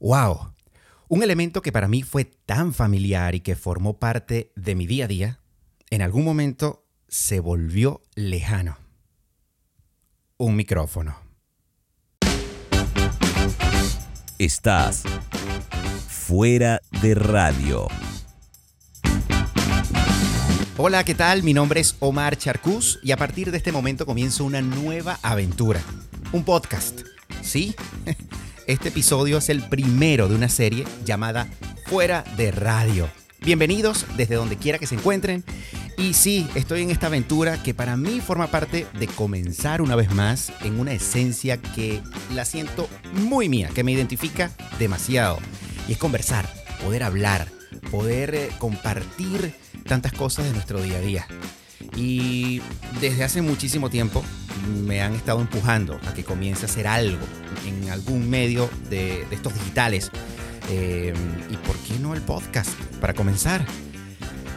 ¡Wow! Un elemento que para mí fue tan familiar y que formó parte de mi día a día, en algún momento se volvió lejano. Un micrófono. Estás fuera de radio. Hola, ¿qué tal? Mi nombre es Omar Charcús y a partir de este momento comienzo una nueva aventura. Un podcast. ¿Sí? Este episodio es el primero de una serie llamada Fuera de Radio. Bienvenidos desde donde quiera que se encuentren. Y sí, estoy en esta aventura que para mí forma parte de comenzar una vez más en una esencia que la siento muy mía, que me identifica demasiado. Y es conversar, poder hablar, poder eh, compartir tantas cosas de nuestro día a día. Y desde hace muchísimo tiempo me han estado empujando a que comience a hacer algo en algún medio de, estos digitales. Eh, ¿Y por qué no el podcast? Para comenzar.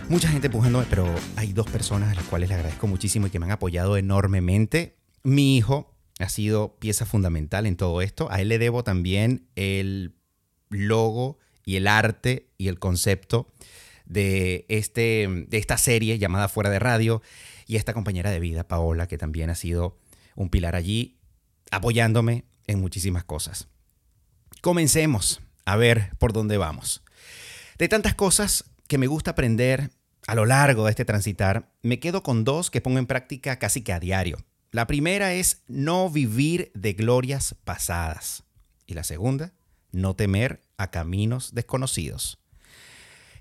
Mucha gente empujándome, pero hay dos personas a las cuales le agradezco muchísimo y que me han apoyado enormemente. Mi hijo ha sido pieza fundamental en todo esto. A él le debo también el logo y el arte y el concepto de, este, de esta serie llamada Fuera de Radio y esta compañera de vida, Paola, que también ha sido un pilar allí, apoyándome en muchísimas cosas. Comencemos a ver por dónde vamos. De tantas cosas que me gusta aprender a lo largo de este transitar, me quedo con dos que pongo en práctica casi que a diario. La primera es no vivir de glorias pasadas. Y la segunda, no temer a caminos desconocidos.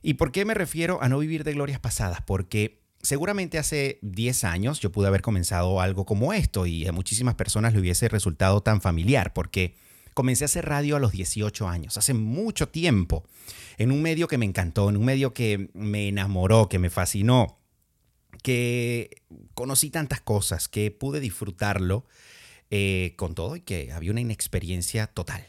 ¿Y por qué me refiero a no vivir de glorias pasadas? Porque seguramente hace 10 años yo pude haber comenzado algo como esto y a muchísimas personas le hubiese resultado tan familiar porque comencé a hacer radio a los 18 años, hace mucho tiempo, en un medio que me encantó, en un medio que me enamoró, que me fascinó, que conocí tantas cosas, que pude disfrutarlo eh, con todo y que había una inexperiencia total.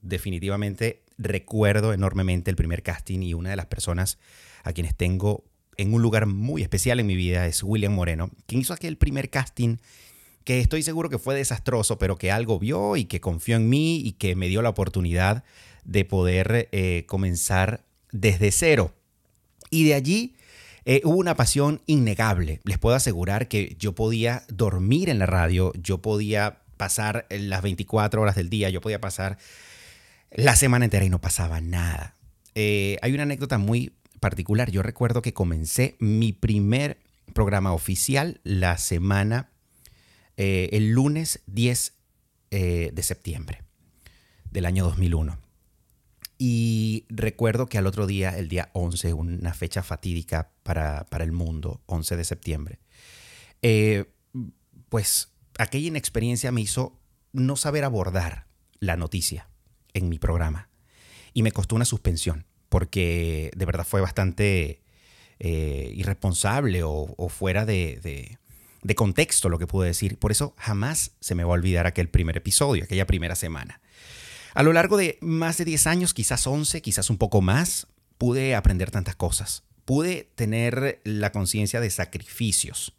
Definitivamente recuerdo enormemente el primer casting y una de las personas a quienes tengo en un lugar muy especial en mi vida es William Moreno, quien hizo aquel primer casting que estoy seguro que fue desastroso, pero que algo vio y que confió en mí y que me dio la oportunidad de poder eh, comenzar desde cero. Y de allí eh, hubo una pasión innegable. Les puedo asegurar que yo podía dormir en la radio, yo podía pasar las 24 horas del día, yo podía pasar la semana entera y no pasaba nada. Eh, hay una anécdota muy particular. Yo recuerdo que comencé mi primer programa oficial la semana, eh, el lunes 10 eh, de septiembre del año 2001. Y recuerdo que al otro día, el día 11, una fecha fatídica para, para el mundo, 11 de septiembre, pues aquella inexperiencia me hizo no saber abordar la noticia en mi programa. Y me costó una suspensión, porque de verdad fue bastante eh, irresponsable o, fuera de, de, contexto lo que pude decir. Por eso jamás se me va a olvidar aquel primer episodio, aquella primera semana. A lo largo de más de 10 años, quizás 11, quizás un poco más, pude aprender tantas cosas. Pude tener la conciencia de sacrificios.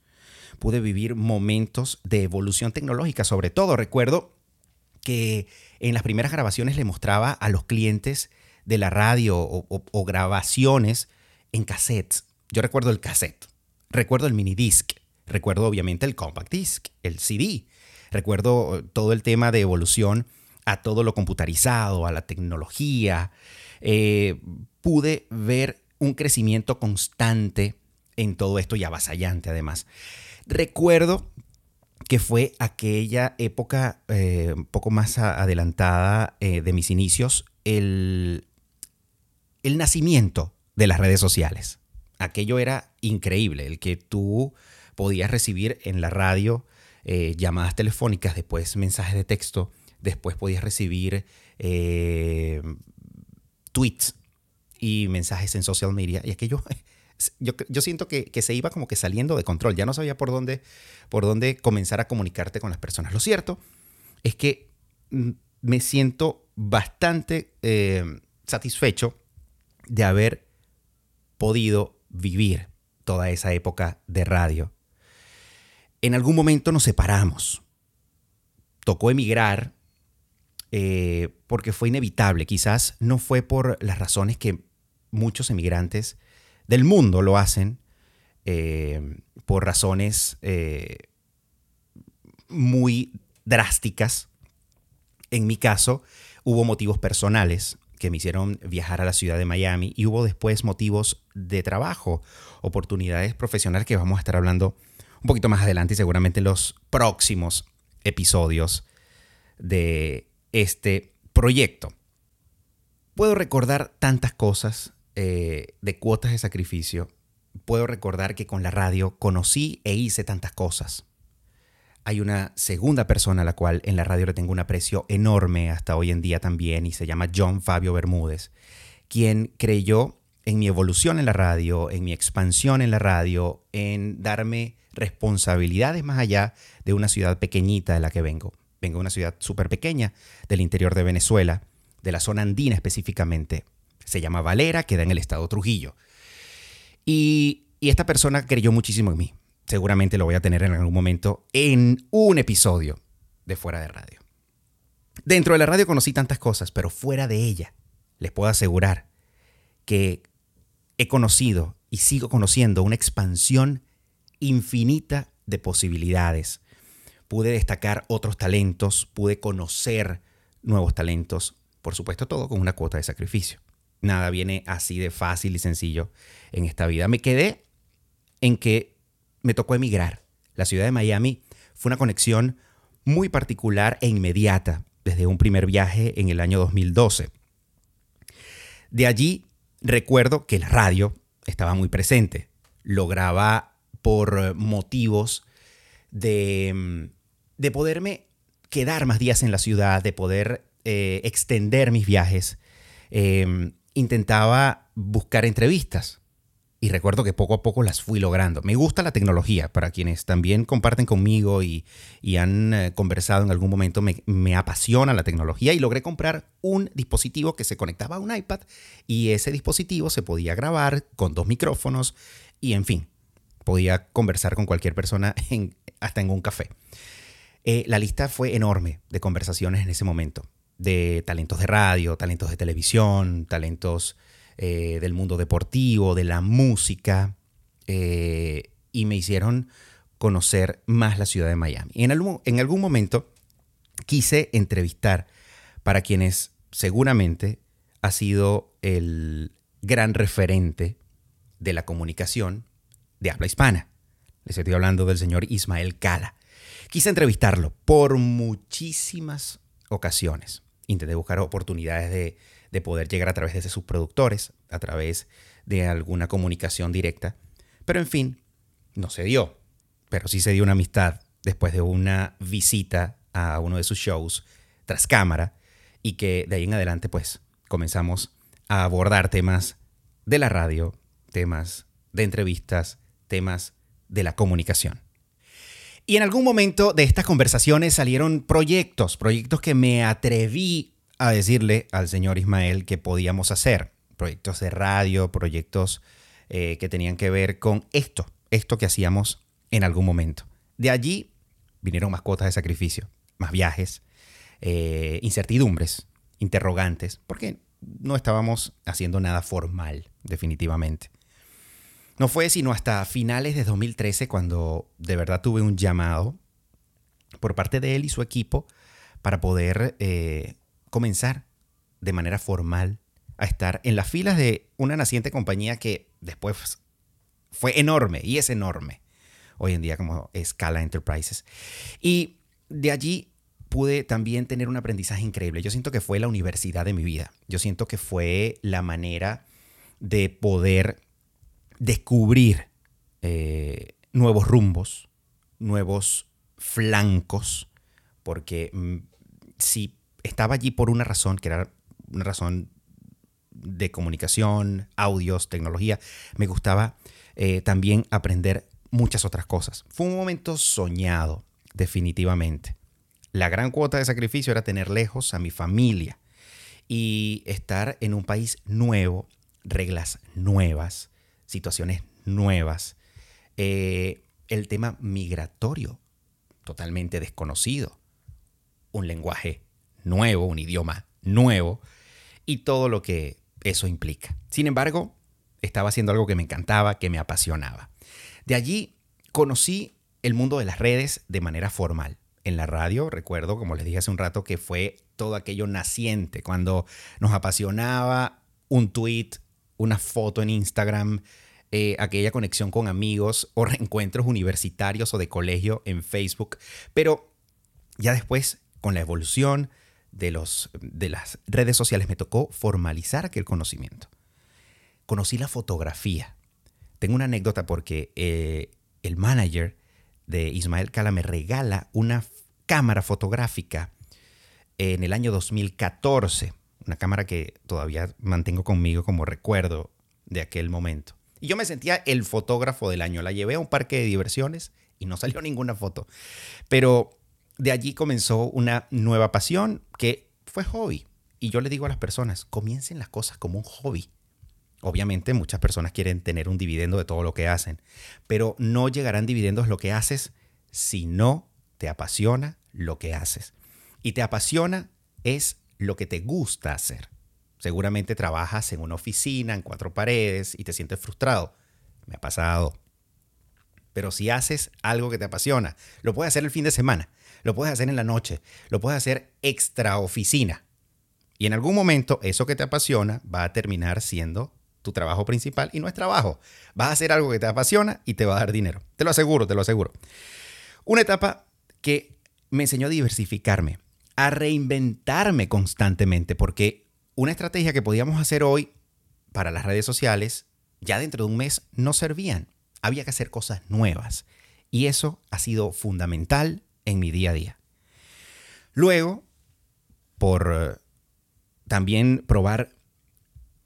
Pude vivir momentos de evolución tecnológica, sobre todo. Recuerdo que en las primeras grabaciones le mostraba a los clientes de la radio o, grabaciones en cassettes. Yo recuerdo el cassette, recuerdo el mini disc, recuerdo obviamente el compact disc, el CD, recuerdo todo el tema de evolución a todo lo computarizado, a la tecnología. Eh, pude ver un crecimiento constante en todo esto y avasallante además. Recuerdo que fue aquella época eh, un poco más adelantada eh, de mis inicios, el, el nacimiento de las redes sociales. Aquello era increíble, el que tú podías recibir en la radio eh, llamadas telefónicas, después mensajes de texto, después podías recibir tweets y mensajes en social media. Y aquello yo, siento que, se iba como que saliendo de control. Ya no sabía por dónde, por dónde comenzar a comunicarte con las personas. Lo cierto es que mm, me siento bastante eh, satisfecho de haber podido vivir toda esa época de radio. En algún momento nos separamos. Tocó emigrar eh, porque fue inevitable. Quizás no fue por las razones que muchos emigrantes del mundo lo hacen, eh, por razones eh, muy drásticas. En mi caso, hubo motivos personales que me hicieron viajar a la ciudad de Miami y hubo después motivos de trabajo, oportunidades profesionales que vamos a estar hablando un poquito más adelante y seguramente en los próximos episodios de este proyecto. Puedo recordar tantas cosas eh, de cuotas de sacrificio. Puedo recordar que con la radio conocí e hice tantas cosas. Hay una segunda persona a la cual en la radio le tengo un aprecio enorme hasta hoy en día también y se llama John Fabio Bermúdez, quien creyó en mi evolución en la radio, en mi expansión en la radio, en darme responsabilidades más allá de una ciudad pequeñita de la que vengo. Vengo de una ciudad súper pequeña del interior de Venezuela, de la zona andina específicamente. Se llama Valera, queda en el estado Trujillo. Y, y esta persona creyó muchísimo en mí seguramente lo voy a tener en algún momento en un episodio de Fuera de Radio. Dentro de la radio conocí tantas cosas, pero fuera de ella, les puedo asegurar que he conocido y sigo conociendo una expansión infinita de posibilidades. Pude destacar otros talentos, pude conocer nuevos talentos, por supuesto todo con una cuota de sacrificio. Nada viene así de fácil y sencillo en esta vida. Me quedé en que me tocó emigrar. La ciudad de Miami fue una conexión muy particular e inmediata desde un primer viaje en el año 2012. De allí recuerdo que la radio estaba muy presente. Lograba por motivos de, de poderme quedar más días en la ciudad, de poder eh, extender mis viajes. Em, intentaba buscar entrevistas y recuerdo que poco a poco las fui logrando. Me gusta la tecnología, para quienes también comparten conmigo y, han eh, conversado en algún momento, me, me, apasiona la tecnología y logré comprar un dispositivo que se conectaba a un iPad y ese dispositivo se podía grabar con dos micrófonos y en fin, podía conversar con cualquier persona hasta en un café. Eh, la lista fue enorme de conversaciones en ese momento, de talentos de radio, talentos de televisión, talentos eh, del mundo deportivo, de la música, eh, y me hicieron conocer más la ciudad de Miami. En algún, en algún momento quise entrevistar para quienes seguramente ha sido el gran referente de la comunicación de habla hispana. Les estoy hablando del señor Ismael Cala. Quise entrevistarlo por muchísimas ocasiones. Intenté buscar oportunidades de, de poder llegar a través de sus productores, a través de alguna comunicación directa. Pero en fin, no se dio. Pero sí se dio una amistad después de una visita a uno de sus shows tras cámara y que de ahí en adelante pues comenzamos a abordar temas de la radio, temas de entrevistas, temas de la comunicación. Y en algún momento de estas conversaciones salieron proyectos, proyectos que me atreví a decirle al señor Ismael que podíamos hacer. Proyectos de radio, proyectos eh, que tenían que ver con esto, esto que hacíamos en algún momento. De allí vinieron más cuotas de sacrificio, más viajes, eh, incertidumbres, interrogantes, porque no estábamos haciendo nada formal, definitivamente. No fue sino hasta finales de 2013 cuando de verdad tuve un llamado por parte de él y su equipo para poder eh, comenzar de manera formal a estar en las filas de una naciente compañía que después fue enorme y es enorme hoy en día como Scala Enterprises. Y de allí pude también tener un aprendizaje increíble. Yo siento que fue la universidad de mi vida. Yo siento que fue la manera de poder descubrir eh, nuevos rumbos, nuevos flancos, porque mm, si estaba allí por una razón, que era una razón de comunicación, audios, tecnología. Me gustaba eh, también aprender muchas otras cosas. Fue un momento soñado, definitivamente. La gran cuota de sacrificio era tener lejos a mi familia y estar en un país nuevo, reglas nuevas, situaciones nuevas. Eh, el tema migratorio, totalmente desconocido. Un lenguaje nuevo, un idioma nuevo y todo lo que eso implica. Sin embargo, estaba haciendo algo que me encantaba, que me apasionaba. De allí conocí el mundo de las redes de manera formal. En la radio, recuerdo, como les dije hace un rato, que fue todo aquello naciente, cuando nos apasionaba un tweet, una foto en Instagram, eh, aquella conexión con amigos o reencuentros universitarios o de colegio en Facebook. Pero ya después, con la evolución de, los, de las redes sociales, me tocó formalizar aquel conocimiento. Conocí la fotografía. Tengo una anécdota porque eh, el manager de Ismael Cala me regala una cámara fotográfica en el año 2014, una cámara que todavía mantengo conmigo como recuerdo de aquel momento. Y yo me sentía el fotógrafo del año. La llevé a un parque de diversiones y no salió ninguna foto. Pero de allí comenzó una nueva pasión que fue hobby. Y yo le digo a las personas, comiencen las cosas como un hobby. Obviamente muchas personas quieren tener un dividendo de todo lo que hacen, pero no llegarán dividendos lo que haces si no te apasiona lo que haces. Y te apasiona es lo que te gusta hacer. Seguramente trabajas en una oficina, en cuatro paredes y te sientes frustrado. Me ha pasado. Pero si haces algo que te apasiona, lo puedes hacer el fin de semana, lo puedes hacer en la noche, lo puedes hacer extra oficina. Y en algún momento eso que te apasiona va a terminar siendo tu trabajo principal y no es trabajo. Vas a hacer algo que te apasiona y te va a dar dinero. Te lo aseguro, te lo aseguro. Una etapa que me enseñó a diversificarme, a reinventarme constantemente, porque una estrategia que podíamos hacer hoy para las redes sociales, ya dentro de un mes no servían. Había que hacer cosas nuevas. Y eso ha sido fundamental en mi día a día. Luego, por eh, también probar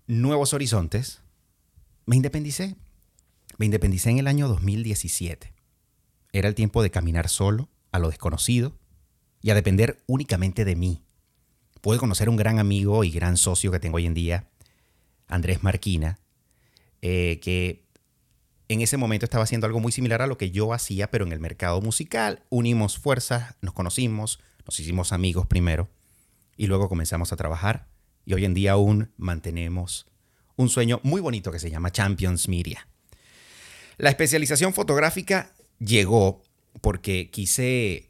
nuevos horizontes, me independicé. Me independicé en el año 2017. Era el tiempo de caminar solo a lo desconocido y a depender únicamente de mí pude conocer un gran amigo y gran socio que tengo hoy en día, Andrés Marquina, eh, que en ese momento estaba haciendo algo muy similar a lo que yo hacía, pero en el mercado musical. Unimos fuerzas, nos conocimos, nos hicimos amigos primero y luego comenzamos a trabajar y hoy en día aún mantenemos un sueño muy bonito que se llama Champions Media. La especialización fotográfica llegó porque quise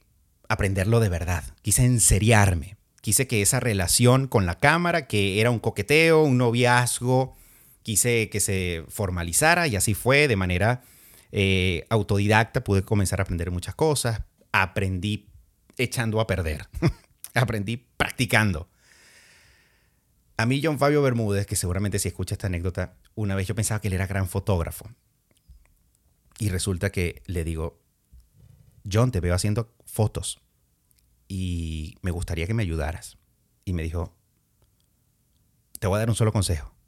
aprenderlo de verdad, quise enseriarme, Quise que esa relación con la cámara, que era un coqueteo, un noviazgo, quise que se formalizara y así fue de manera eh, autodidacta. Pude comenzar a aprender muchas cosas. Aprendí echando a perder. Aprendí practicando. A mí, John Fabio Bermúdez, que seguramente si escucha esta anécdota, una vez yo pensaba que él era gran fotógrafo. Y resulta que le digo, John, te veo haciendo fotos y me gustaría que me ayudaras. Y me dijo, te voy a dar un solo consejo.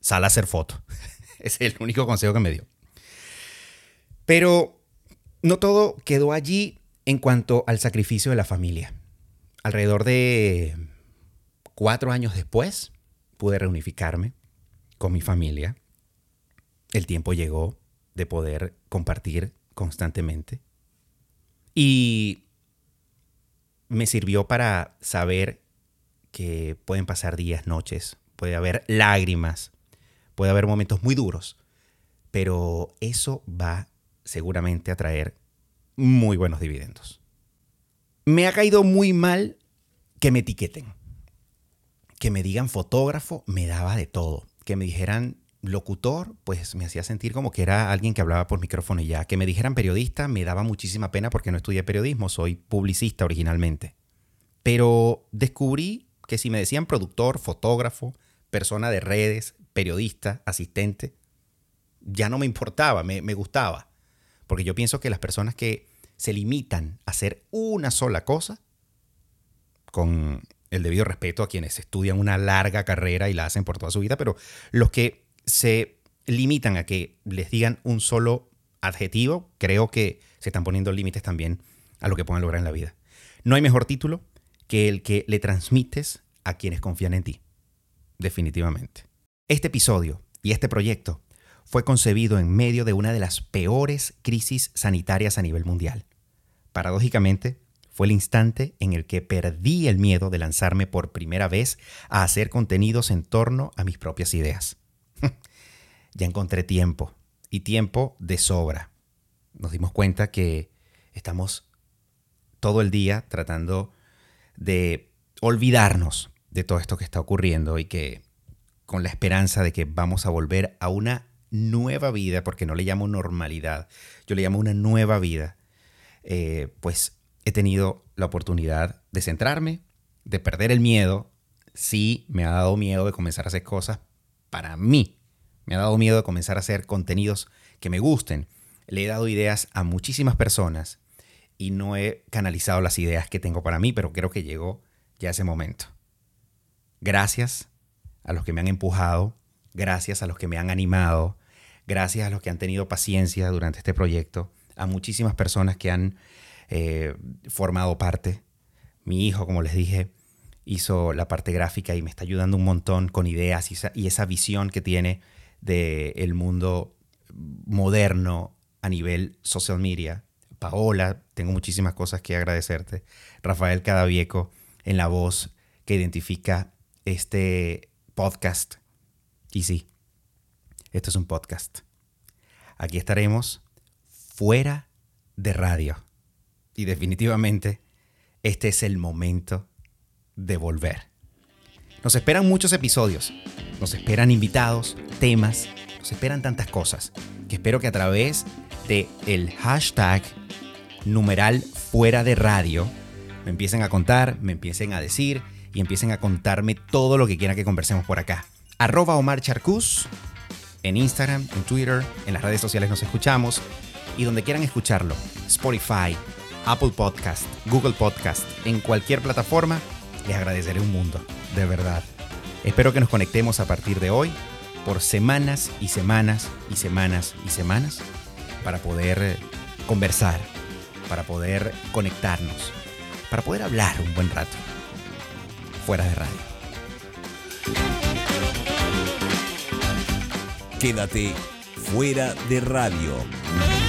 Sal a hacer foto. es el único consejo que me dio. Pero no todo quedó allí en cuanto al sacrificio de la familia. Alrededor de cuatro años después pude reunificarme con mi familia. El tiempo llegó de poder compartir constantemente. Y me sirvió para saber que pueden pasar días, noches, puede haber lágrimas, puede haber momentos muy duros, pero eso va seguramente a traer muy buenos dividendos. Me ha caído muy mal que me etiqueten, que me digan fotógrafo, me daba de todo, que me dijeran locutor, pues me hacía sentir como que era alguien que hablaba por micrófono y ya. Que me dijeran periodista me daba muchísima pena porque no estudié periodismo, soy publicista originalmente. Pero descubrí que si me decían productor, fotógrafo, persona de redes, periodista, asistente, ya no me importaba, me, gustaba. Porque yo pienso que las personas que se limitan a hacer una sola cosa, con el debido respeto a quienes estudian una larga carrera y la hacen por toda su vida, pero los que se limitan a que les digan un solo adjetivo, creo que se están poniendo límites también a lo que puedan lograr en la vida. No hay mejor título que el que le transmites a quienes confían en ti. Definitivamente. Este episodio y este proyecto fue concebido en medio de una de las peores crisis sanitarias a nivel mundial. Paradójicamente, fue el instante en el que perdí el miedo de lanzarme por primera vez a hacer contenidos en torno a mis propias ideas. ya encontré tiempo, y tiempo de sobra. Nos dimos cuenta que estamos todo el día tratando de olvidarnos de todo esto que está ocurriendo y que con la esperanza de que vamos a volver a una nueva vida, porque no le llamo normalidad, yo le llamo una nueva vida, eh, pues he tenido la oportunidad de centrarme, de perder el miedo. Sí, me ha dado miedo de comenzar a hacer cosas para mí. Me ha dado miedo de comenzar a hacer contenidos que me gusten. Le he dado ideas a muchísimas personas y no he canalizado las ideas que tengo para mí, pero creo que llegó ya ese momento. Gracias a los que me han empujado, gracias a los que me han animado, gracias a los que han tenido paciencia durante este proyecto, a muchísimas personas que han eh, formado parte. Mi hijo, como les dije, hizo la parte gráfica y me está ayudando un montón con ideas y esa, visión que tiene del mundo moderno a nivel social media. Paola, tengo muchísimas cosas que agradecerte. Rafael Cadavieco en la voz que identifica este podcast. Y sí, esto es un podcast. Aquí estaremos fuera de radio. Y definitivamente este es el momento de volver. Nos esperan muchos episodios, nos esperan invitados, temas, nos esperan tantas cosas que espero que a través de el hashtag numeral fuera de radio me empiecen a contar, me empiecen a decir y empiecen a contarme todo lo que quieran que conversemos por acá. Arroba Omar en Instagram, en Twitter, en las redes sociales nos escuchamos y donde quieran escucharlo, Spotify, Apple Podcast, Google Podcast, en cualquier plataforma, les agradeceré un mundo, de verdad. Espero que nos conectemos a partir de hoy por semanas y semanas y semanas y semanas para poder conversar, para poder conectarnos, para poder hablar un buen rato fuera de radio. Quédate fuera de radio.